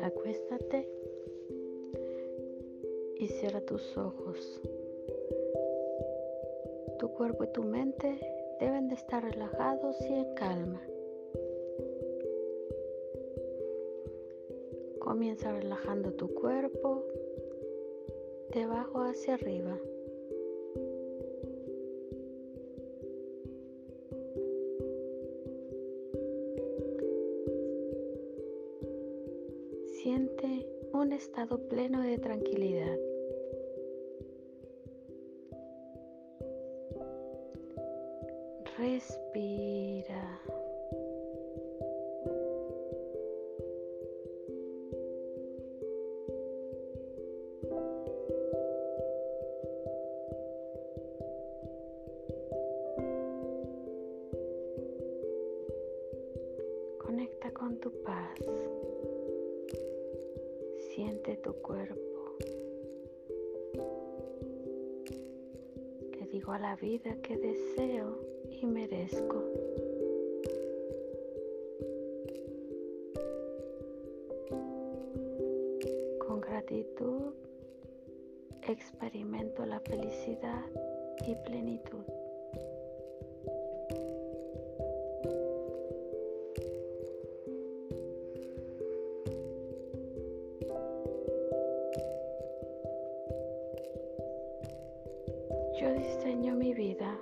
Acuéstate y cierra tus ojos. Tu cuerpo y tu mente deben de estar relajados y en calma. Comienza relajando tu cuerpo de abajo hacia arriba. Pleno de tranquilidad. Respira. Conecta con tu paz. Siente tu cuerpo. Le digo a la vida que deseo y merezco. Con gratitud experimento la felicidad y plenitud. Yo diseño mi vida.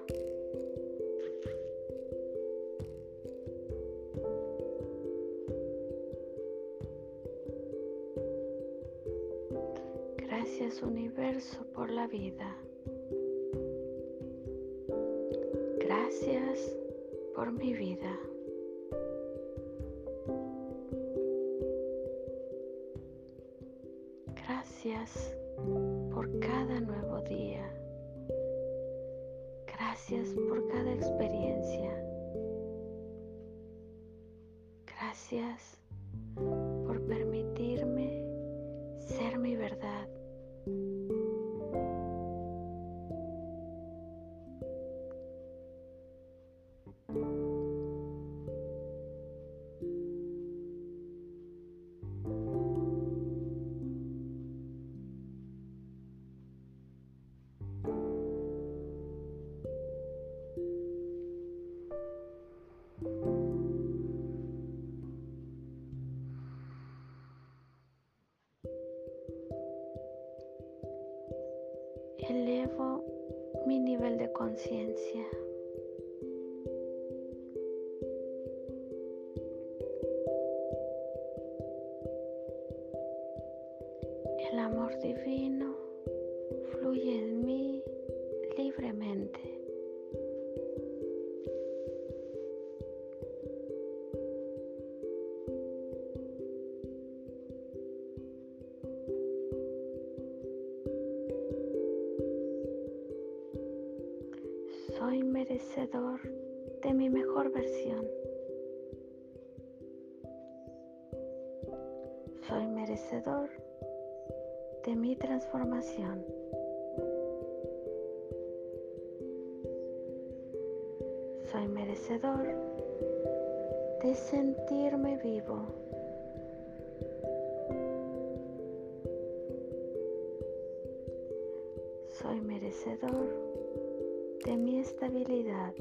Gracias universo por la vida. Gracias por mi vida. Nivel de conciencia. El amor divino fluye en mí libremente. Soy merecedor de mi estabilidad.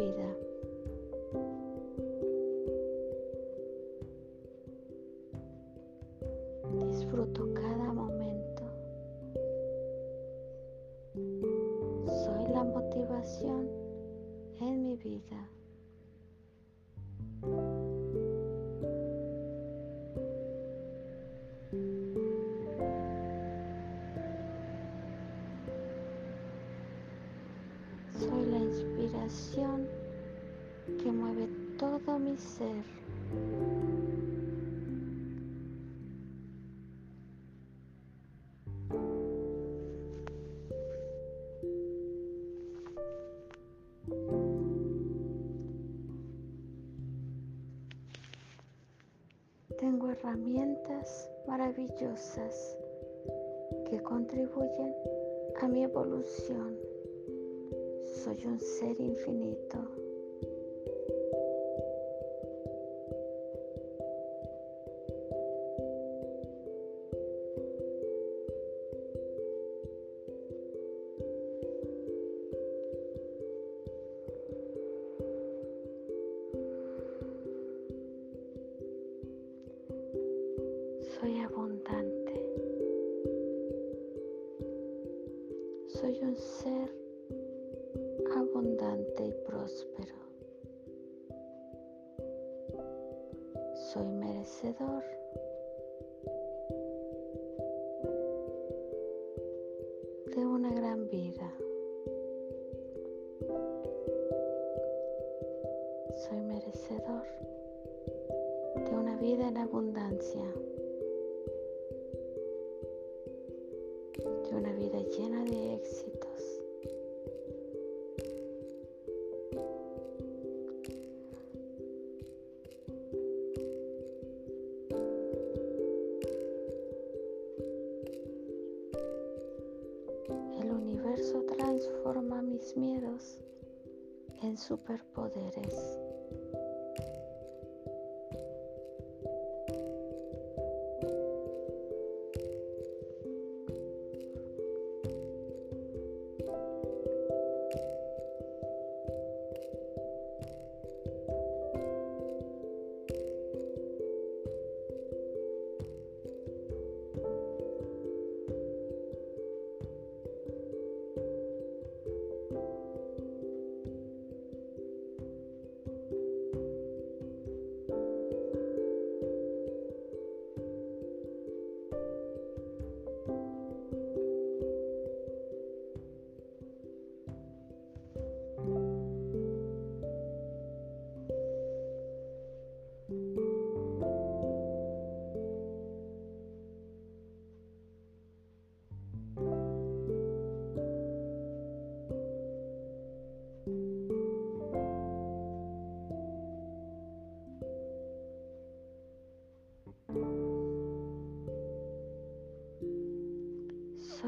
Vida. maravillosas que contribuyen a mi evolución. Soy un ser infinito sou José universo transforma mis miedos en superpoderes.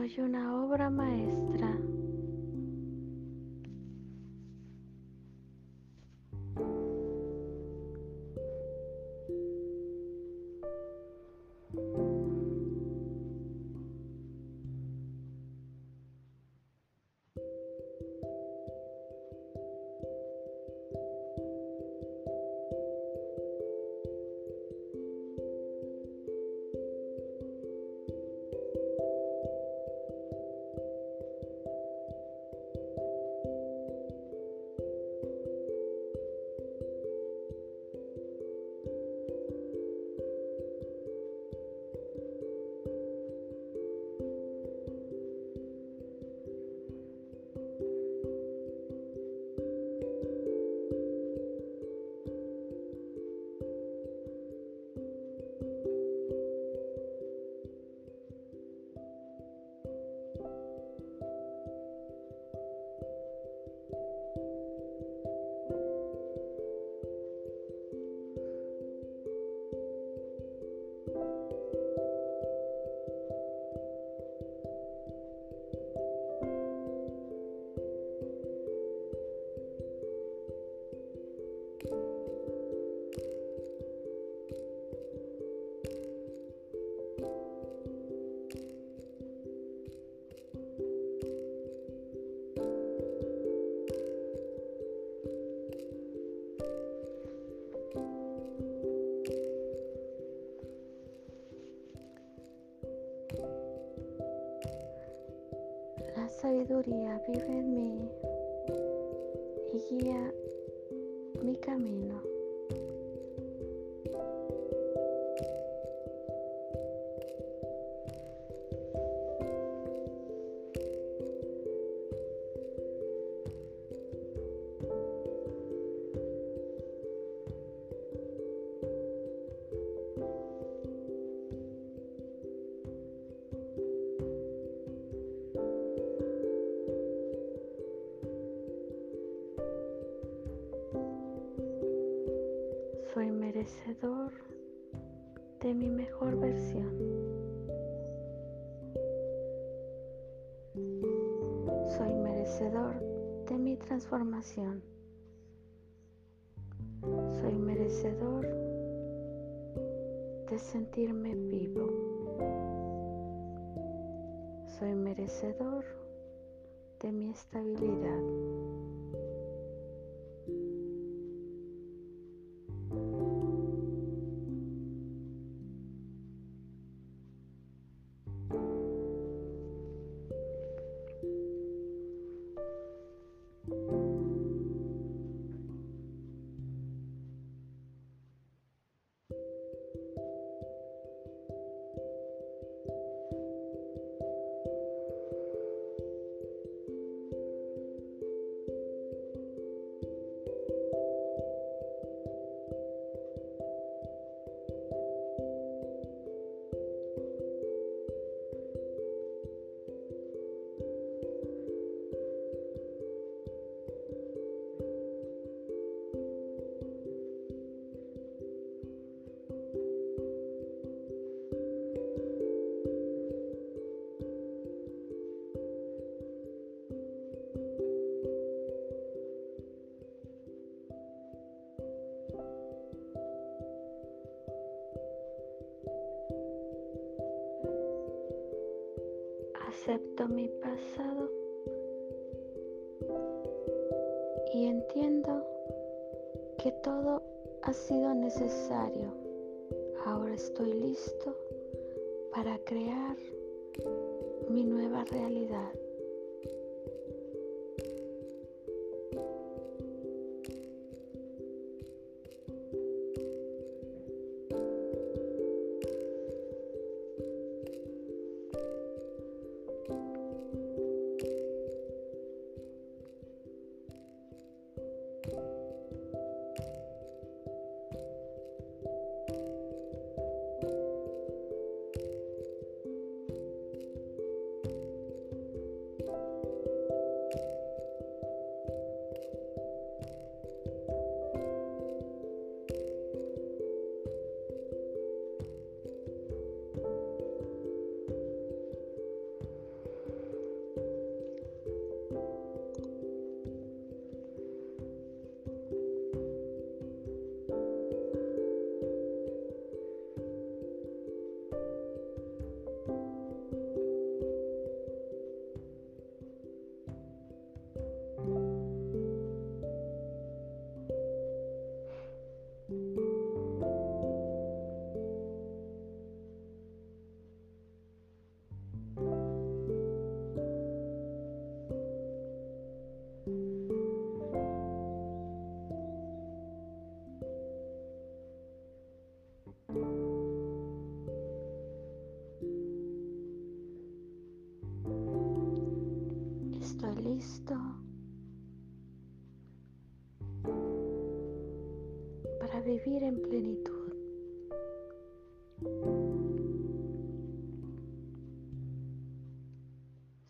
Soy una obra maestra. Sabiduría vive en mí y guía mi camino. Merecedor de mi mejor versión. Soy merecedor de mi transformación. Soy merecedor de sentirme vivo. Soy merecedor de mi estabilidad. Acepto mi pasado y entiendo que todo ha sido necesario. Ahora estoy listo para crear mi nueva realidad. Listo para vivir en plenitud.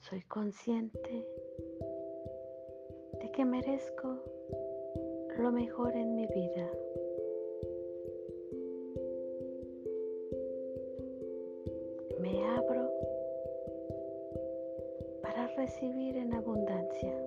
Soy consciente de que merezco lo mejor en mi vida. Recibir en abundancia.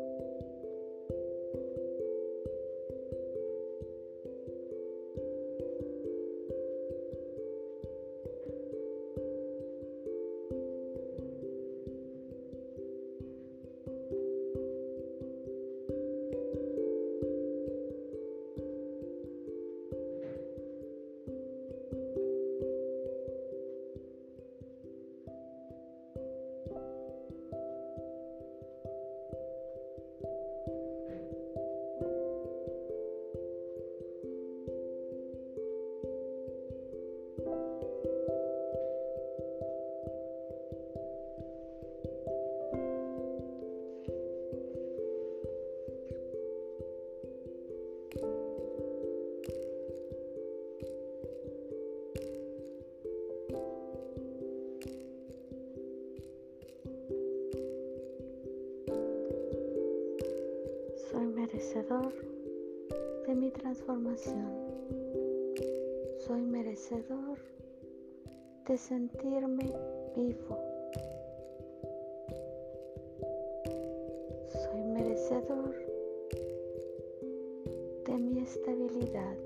De mi transformación. Soy merecedor de sentirme vivo. Soy merecedor de mi estabilidad.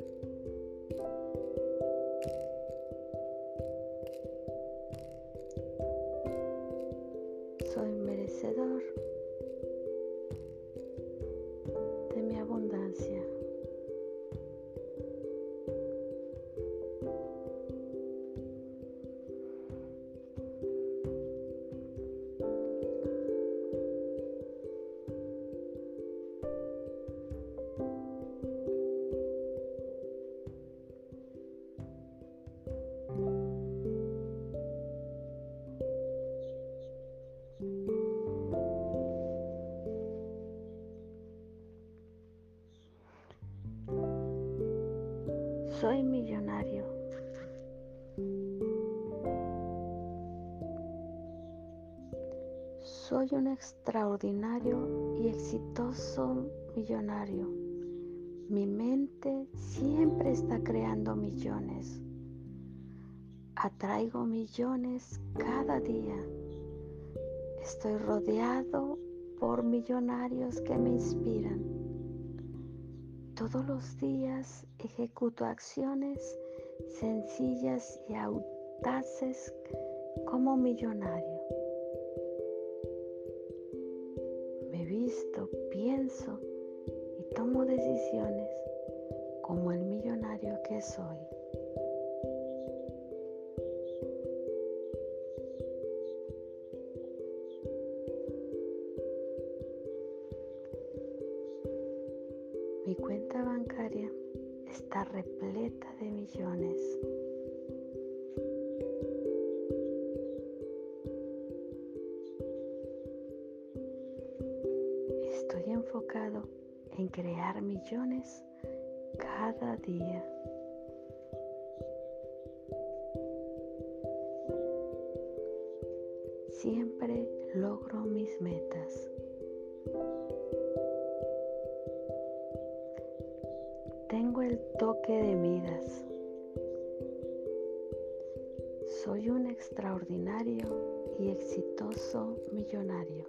Soy millonario. Soy un extraordinario y exitoso millonario. Mi mente siempre está creando millones. Atraigo millones cada día. Estoy rodeado por millonarios que me inspiran. Todos los días ejecuto acciones sencillas y audaces como millonario. Me visto, pienso y tomo decisiones como el millonario que soy. Repleta de millones. Estoy enfocado en crear millones cada día. Siempre logro mis metas. El toque de Midas. Soy un extraordinario y exitoso millonario.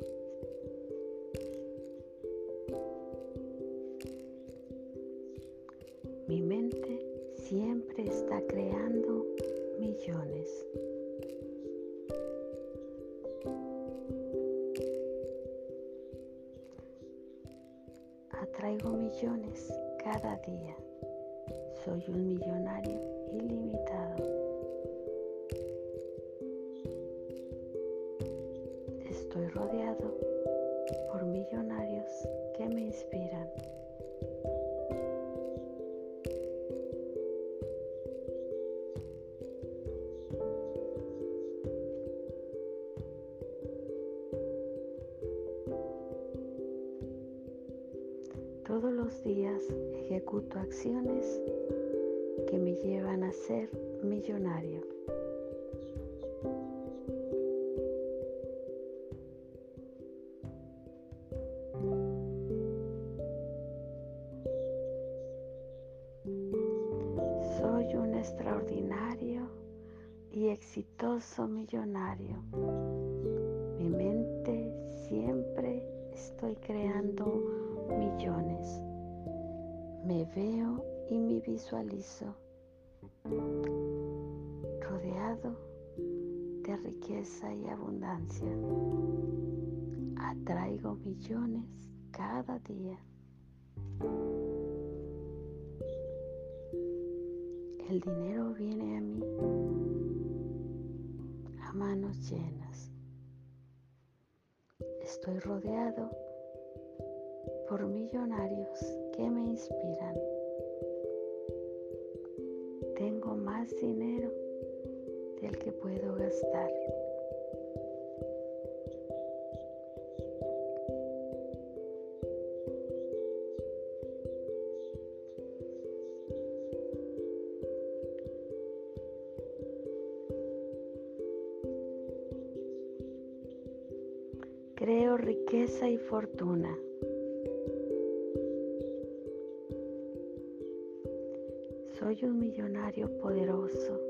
Ejecuto acciones que me llevan a ser millonario. Soy un extraordinario y exitoso millonario. Mi mente siempre estoy creando. Me veo y me visualizo rodeado de riqueza y abundancia. Atraigo millones cada día. El dinero viene a mí a manos llenas. Estoy rodeado por millonarios que me inspiran. Tengo más dinero del que puedo gastar. Creo riqueza y fortuna. Soy un millonario poderoso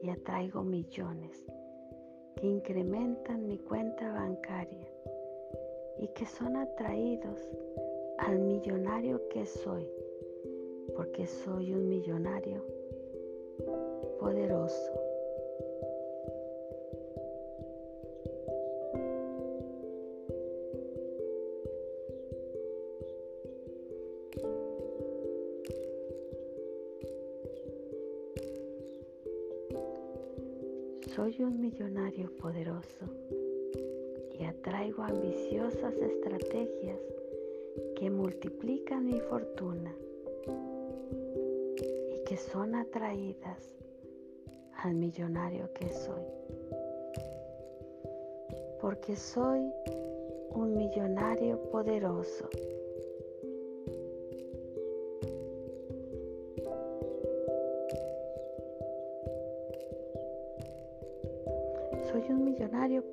y atraigo millones que incrementan mi cuenta bancaria y que son atraídos al millonario que soy, porque soy un millonario poderoso. Soy un millonario poderoso y atraigo ambiciosas estrategias que multiplican mi fortuna y que son atraídas al millonario que soy. Porque soy un millonario poderoso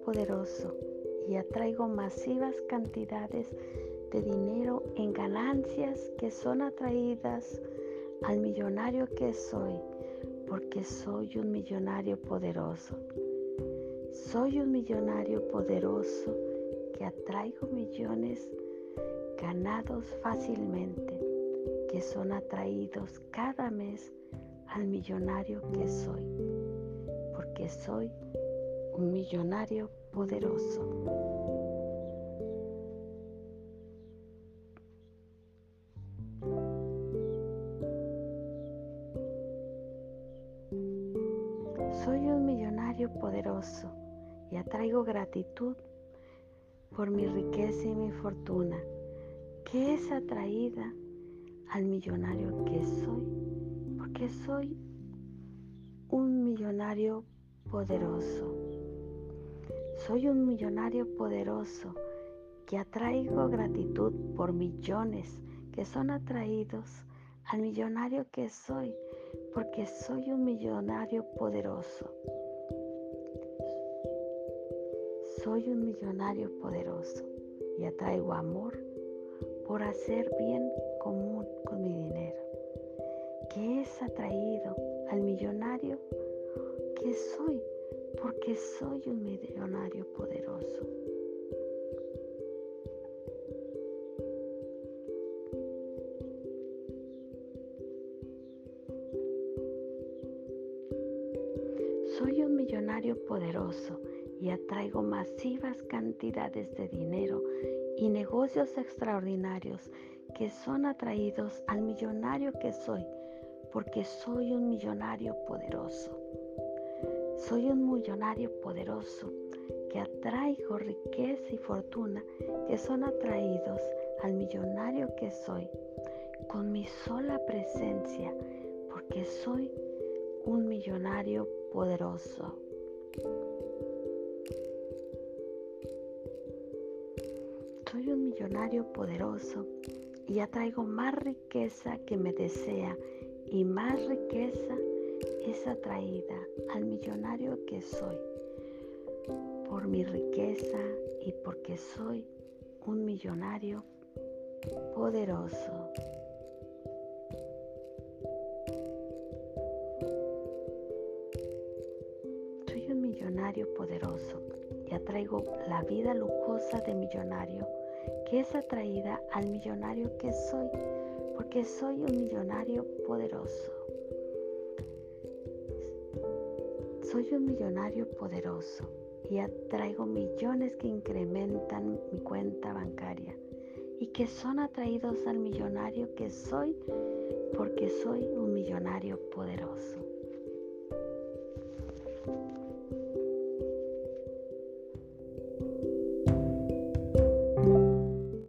poderoso y atraigo masivas cantidades de dinero en ganancias que son atraídas al millonario que soy, porque soy un millonario poderoso. Soy un millonario poderoso que atraigo millones ganados fácilmente, que son atraídos cada mes al millonario que soy, porque soy un millonario poderoso. Soy un millonario poderoso y atraigo gratitud por mi riqueza y mi fortuna, que es atraída al millonario que soy, porque soy un millonario poderoso. Soy un millonario poderoso que atraigo gratitud por millones que son atraídos al millonario que soy, porque soy un millonario poderoso. Soy un millonario poderoso y atraigo amor por hacer bien común con mi dinero, que es atraído al millonario que soy porque soy un millonario poderoso. Soy un millonario poderoso y atraigo masivas cantidades de dinero y negocios extraordinarios que son atraídos al millonario que soy, porque soy un millonario poderoso. Soy un millonario poderoso que atraigo riqueza y fortuna que son atraídos al millonario que soy con mi sola presencia porque soy un millonario poderoso. Soy un millonario poderoso y atraigo más riqueza que me desea y más riqueza es atraída al millonario que soy por mi riqueza y porque soy un millonario poderoso. Soy un millonario poderoso y atraigo la vida lujosa de millonario que es atraída al millonario que soy porque soy un millonario poderoso. Soy un millonario poderoso y atraigo millones que incrementan mi cuenta bancaria y que son atraídos al millonario que soy porque soy un millonario poderoso.